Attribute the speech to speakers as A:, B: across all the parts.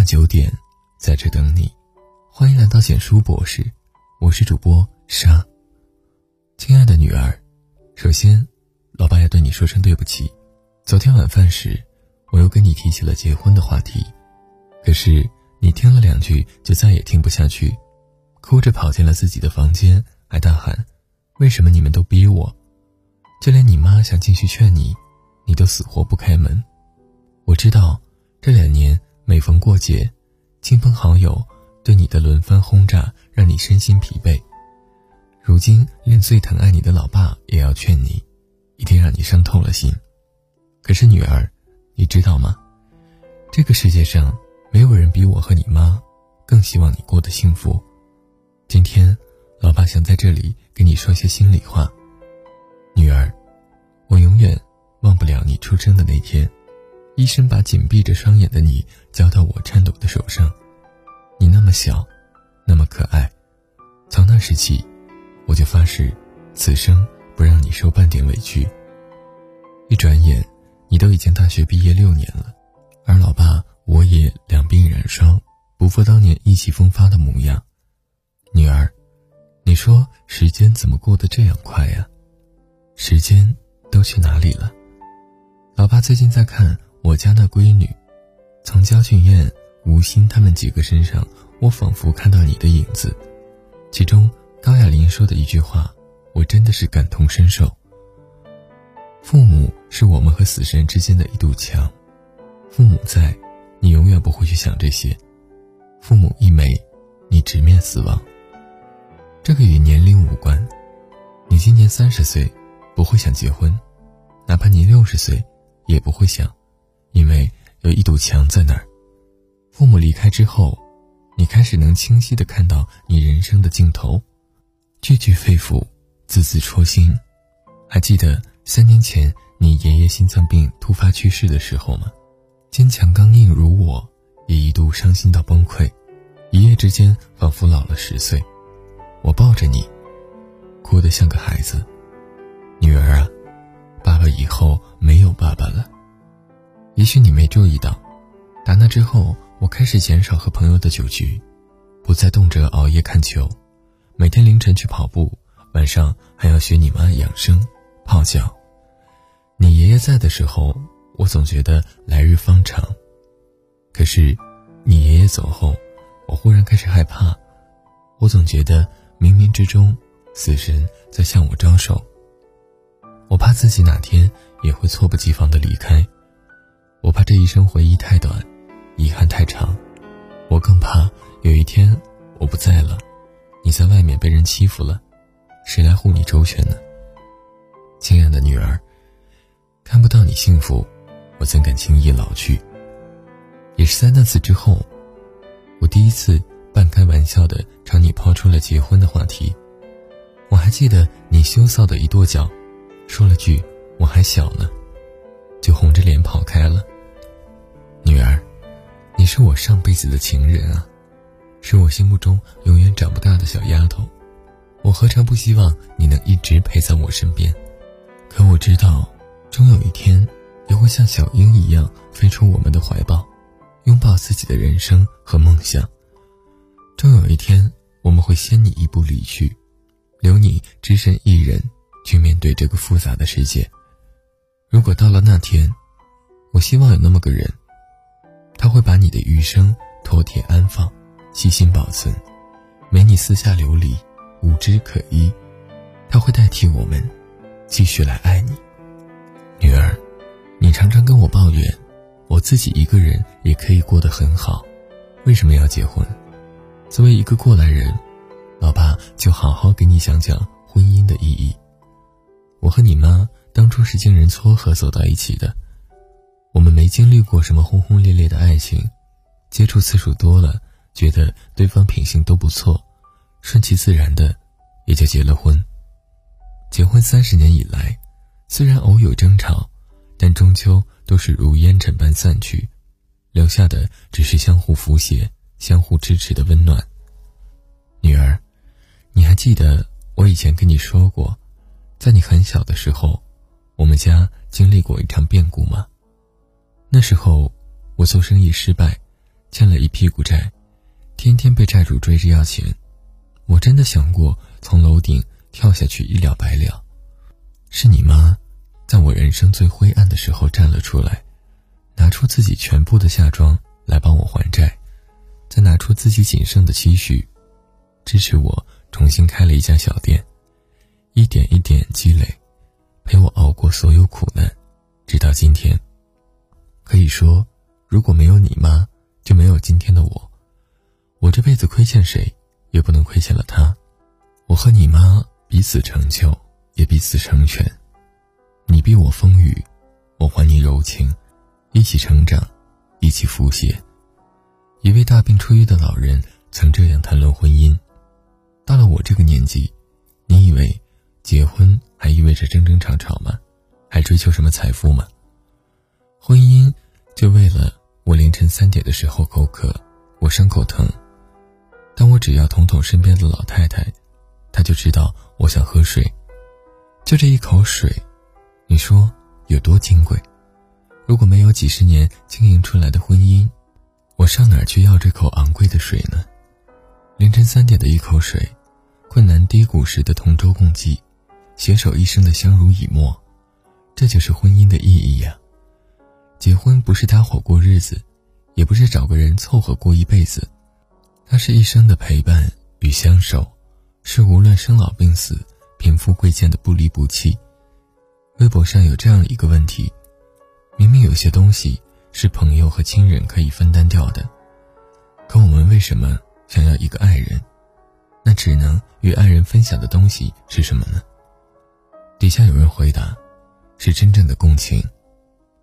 A: 晚九点，在这等你。欢迎来到简书博士，我是主播莎。亲爱的女儿，首先，老爸要对你说声对不起。昨天晚饭时，我又跟你提起了结婚的话题，可是你听了两句就再也听不下去，哭着跑进了自己的房间，还大喊：“为什么你们都逼我？”就连你妈想进去劝你，你都死活不开门。我知道，这两年每逢过节，亲朋好友。对你的轮番轰炸，让你身心疲惫。如今连最疼爱你的老爸也要劝你，一定让你伤透了心。可是女儿，你知道吗？这个世界上没有人比我和你妈更希望你过得幸福。今天，老爸想在这里跟你说些心里话。女儿，我永远忘不了你出生的那天，医生把紧闭着双眼的你交到我颤抖的手上。你那么小，那么可爱，从那时起，我就发誓，此生不让你受半点委屈。一转眼，你都已经大学毕业六年了，而老爸我也两鬓染霜，不复当年意气风发的模样。女儿，你说时间怎么过得这样快呀？时间都去哪里了？老爸最近在看我家那闺女，从焦俊艳。吴昕他们几个身上，我仿佛看到你的影子。其中高亚麟说的一句话，我真的是感同身受。父母是我们和死神之间的一堵墙，父母在，你永远不会去想这些；父母一没，你直面死亡。这个与年龄无关，你今年三十岁，不会想结婚，哪怕你六十岁，也不会想，因为有一堵墙在那儿。父母离开之后，你开始能清晰的看到你人生的尽头，句句肺腑，字字戳心。还记得三年前你爷爷心脏病突发去世的时候吗？坚强刚硬如我，也一度伤心到崩溃，一夜之间仿佛老了十岁。我抱着你，哭得像个孩子。女儿啊，爸爸以后没有爸爸了。也许你没注意到，打那之后。我开始减少和朋友的酒局，不再动辄熬夜看球，每天凌晨去跑步，晚上还要学你妈养生泡脚。你爷爷在的时候，我总觉得来日方长。可是，你爷爷走后，我忽然开始害怕。我总觉得冥冥之中，死神在向我招手。我怕自己哪天也会猝不及防的离开，生回忆太短。遗憾太长，我更怕有一天我不在了，你在外面被人欺负了，谁来护你周全呢？亲爱的女儿，看不到你幸福，我怎敢轻易老去？也是在那次之后，我第一次半开玩笑的朝你抛出了结婚的话题。我还记得你羞臊的一跺脚，说了句“我还小呢”，就红着脸跑开了。我上辈子的情人啊，是我心目中永远长不大的小丫头，我何尝不希望你能一直陪在我身边？可我知道，终有一天，你会像小鹰一样飞出我们的怀抱，拥抱自己的人生和梦想。终有一天，我们会先你一步离去，留你只身一人去面对这个复杂的世界。如果到了那天，我希望有那么个人。会把你的余生妥帖安放，细心保存，没你四下流离，无枝可依。他会代替我们，继续来爱你，女儿。你常常跟我抱怨，我自己一个人也可以过得很好，为什么要结婚？作为一个过来人，老爸就好好给你讲讲婚姻的意义。我和你妈当初是经人撮合走到一起的。经历过什么轰轰烈烈的爱情，接触次数多了，觉得对方品性都不错，顺其自然的，也就结了婚。结婚三十年以来，虽然偶有争吵，但终究都是如烟尘般散去，留下的只是相互扶携、相互支持的温暖。女儿，你还记得我以前跟你说过，在你很小的时候，我们家经历过一场变故吗？那时候，我做生意失败，欠了一屁股债，天天被债主追着要钱。我真的想过从楼顶跳下去一了百了。是你妈，在我人生最灰暗的时候站了出来，拿出自己全部的嫁妆来帮我还债，再拿出自己仅剩的积蓄，支持我重新开了一家小店，一点一点积累，陪我熬过所有苦难，直到今天。可以说，如果没有你妈，就没有今天的我。我这辈子亏欠谁，也不能亏欠了她。我和你妈彼此成就，也彼此成全。你避我风雨，我还你柔情，一起成长，一起腐写。一位大病初愈的老人曾这样谈论婚姻：到了我这个年纪，你以为结婚还意味着争争吵吵吗？还追求什么财富吗？婚姻，就为了我凌晨三点的时候口渴，我伤口疼，但我只要捅捅身边的老太太，她就知道我想喝水。就这一口水，你说有多金贵？如果没有几十年经营出来的婚姻，我上哪儿去要这口昂贵的水呢？凌晨三点的一口水，困难低谷时的同舟共济，携手一生的相濡以沫，这就是婚姻的意义呀。婚不是搭伙过日子，也不是找个人凑合过一辈子，它是一生的陪伴与相守，是无论生老病死、贫富贵贱的不离不弃。微博上有这样一个问题：明明有些东西是朋友和亲人可以分担掉的，可我们为什么想要一个爱人？那只能与爱人分享的东西是什么呢？底下有人回答：是真正的共情。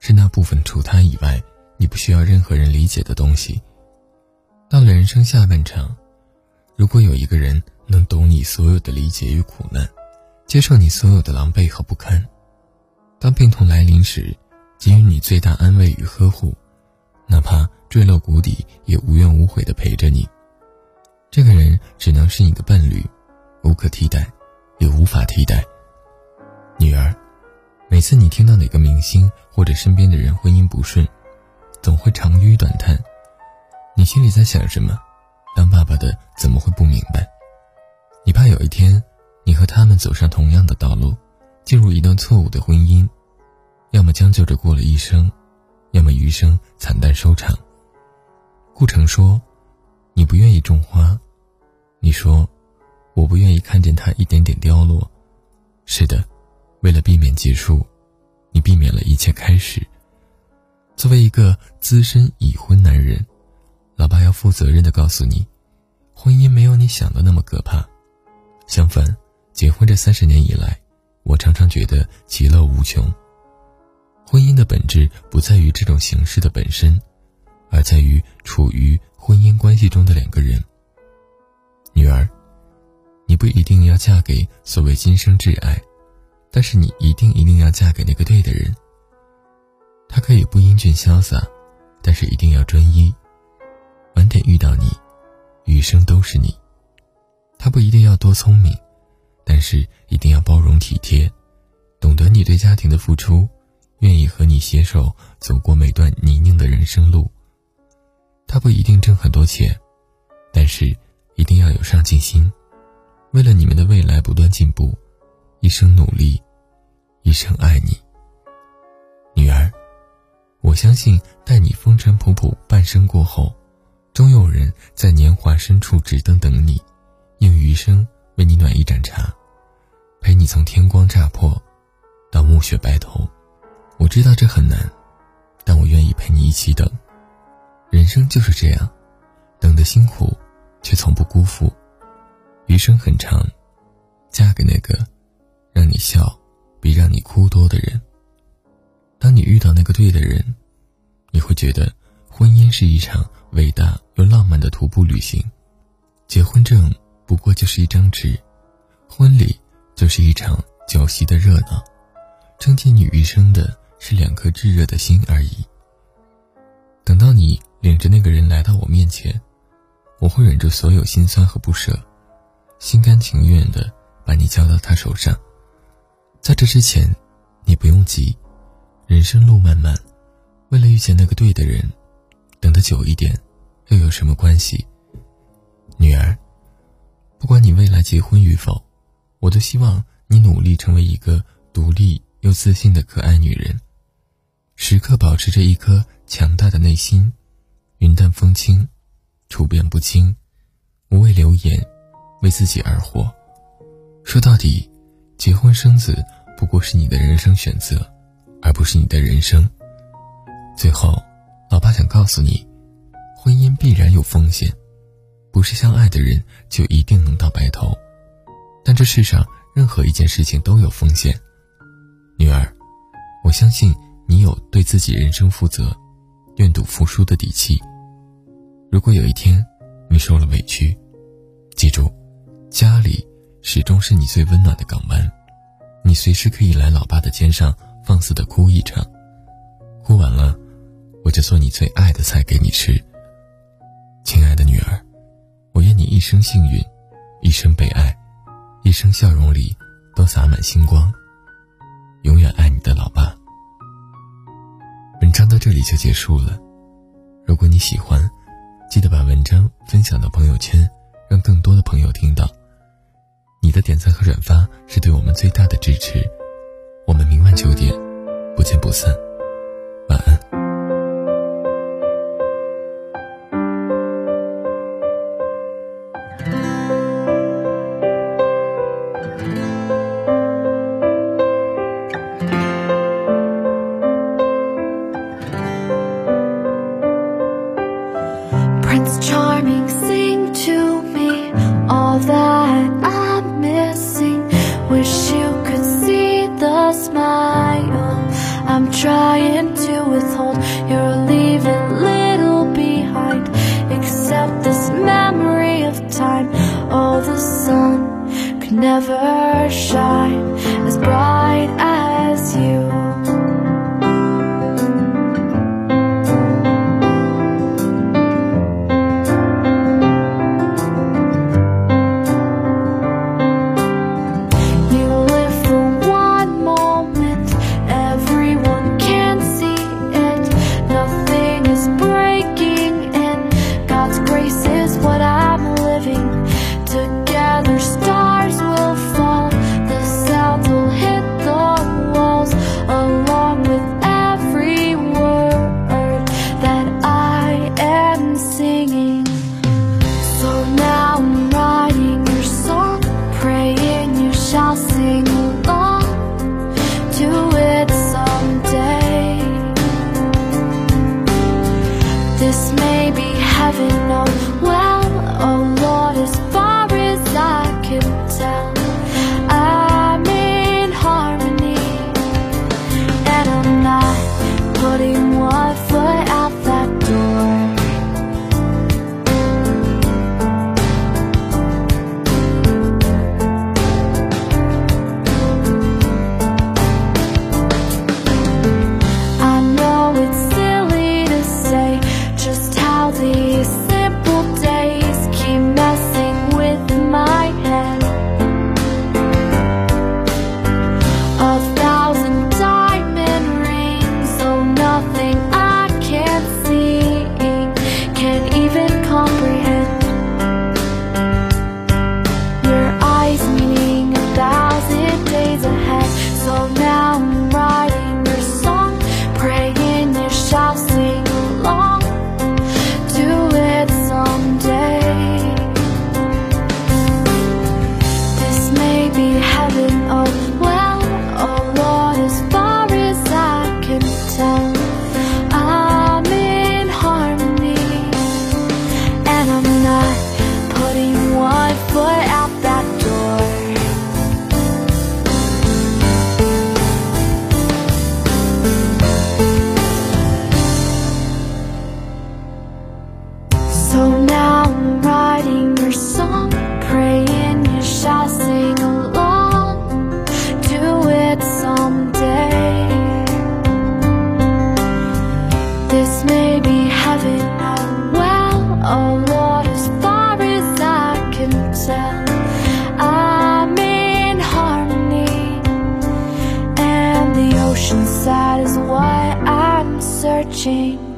A: 是那部分除他以外，你不需要任何人理解的东西。到了人生下半场，如果有一个人能懂你所有的理解与苦难，接受你所有的狼狈和不堪，当病痛来临时，给予你最大安慰与呵护，哪怕坠落谷底也无怨无悔的陪着你，这个人只能是你的伴侣，无可替代，也无法替代。女儿。每次你听到哪个明星或者身边的人婚姻不顺，总会长吁短叹，你心里在想什么？当爸爸的怎么会不明白？你怕有一天，你和他们走上同样的道路，进入一段错误的婚姻，要么将就着过了一生，要么余生惨淡收场。顾城说：“你不愿意种花，你说，我不愿意看见它一点点凋落。”是的。为了避免结束，你避免了一切开始。作为一个资深已婚男人，老爸要负责任的告诉你，婚姻没有你想的那么可怕。相反，结婚这三十年以来，我常常觉得其乐无穷。婚姻的本质不在于这种形式的本身，而在于处于婚姻关系中的两个人。女儿，你不一定要嫁给所谓今生挚爱。但是你一定一定要嫁给那个对的人。他可以不英俊潇洒，但是一定要专一。晚点遇到你，余生都是你。他不一定要多聪明，但是一定要包容体贴，懂得你对家庭的付出，愿意和你携手走过每段泥泞的人生路。他不一定挣很多钱，但是一定要有上进心，为了你们的未来不断进步。一生努力，一生爱你，女儿。我相信，待你风尘仆仆半生过后，终有人在年华深处只等等你，用余生为你暖一盏茶，陪你从天光乍破到暮雪白头。我知道这很难，但我愿意陪你一起等。人生就是这样，等的辛苦，却从不辜负。余生很长，嫁给那个。让你笑，比让你哭多的人。当你遇到那个对的人，你会觉得婚姻是一场伟大又浪漫的徒步旅行。结婚证不过就是一张纸，婚礼就是一场酒席的热闹，撑起你余生的是两颗炙热的心而已。等到你领着那个人来到我面前，我会忍住所有心酸和不舍，心甘情愿的把你交到他手上。在这之前，你不用急，人生路漫漫，为了遇见那个对的人，等得久一点，又有什么关系？女儿，不管你未来结婚与否，我都希望你努力成为一个独立又自信的可爱女人，时刻保持着一颗强大的内心，云淡风轻，处变不惊，无畏流言，为自己而活。说到底，结婚生子不过是你的人生选择，而不是你的人生。最后，老爸想告诉你，婚姻必然有风险，不是相爱的人就一定能到白头。但这世上任何一件事情都有风险。女儿，我相信你有对自己人生负责、愿赌服输的底气。如果有一天你受了委屈，记住，家里始终是你最温暖的港湾，你随时可以来老爸的肩上放肆的哭一场，哭完了。我就做你最爱的菜给你吃，亲爱的女儿，我愿你一生幸运，一生被爱，一生笑容里都洒满星光。永远爱你的老爸。文章到这里就结束了，如果你喜欢，记得把文章分享到朋友圈，让更多的朋友听到。你的点赞和转发是对我们最大的支持。我们明晚九点不见不散。
B: I'm trying to withhold. You're leaving little behind, except this memory of time. Oh, the sun could never shine as bright watching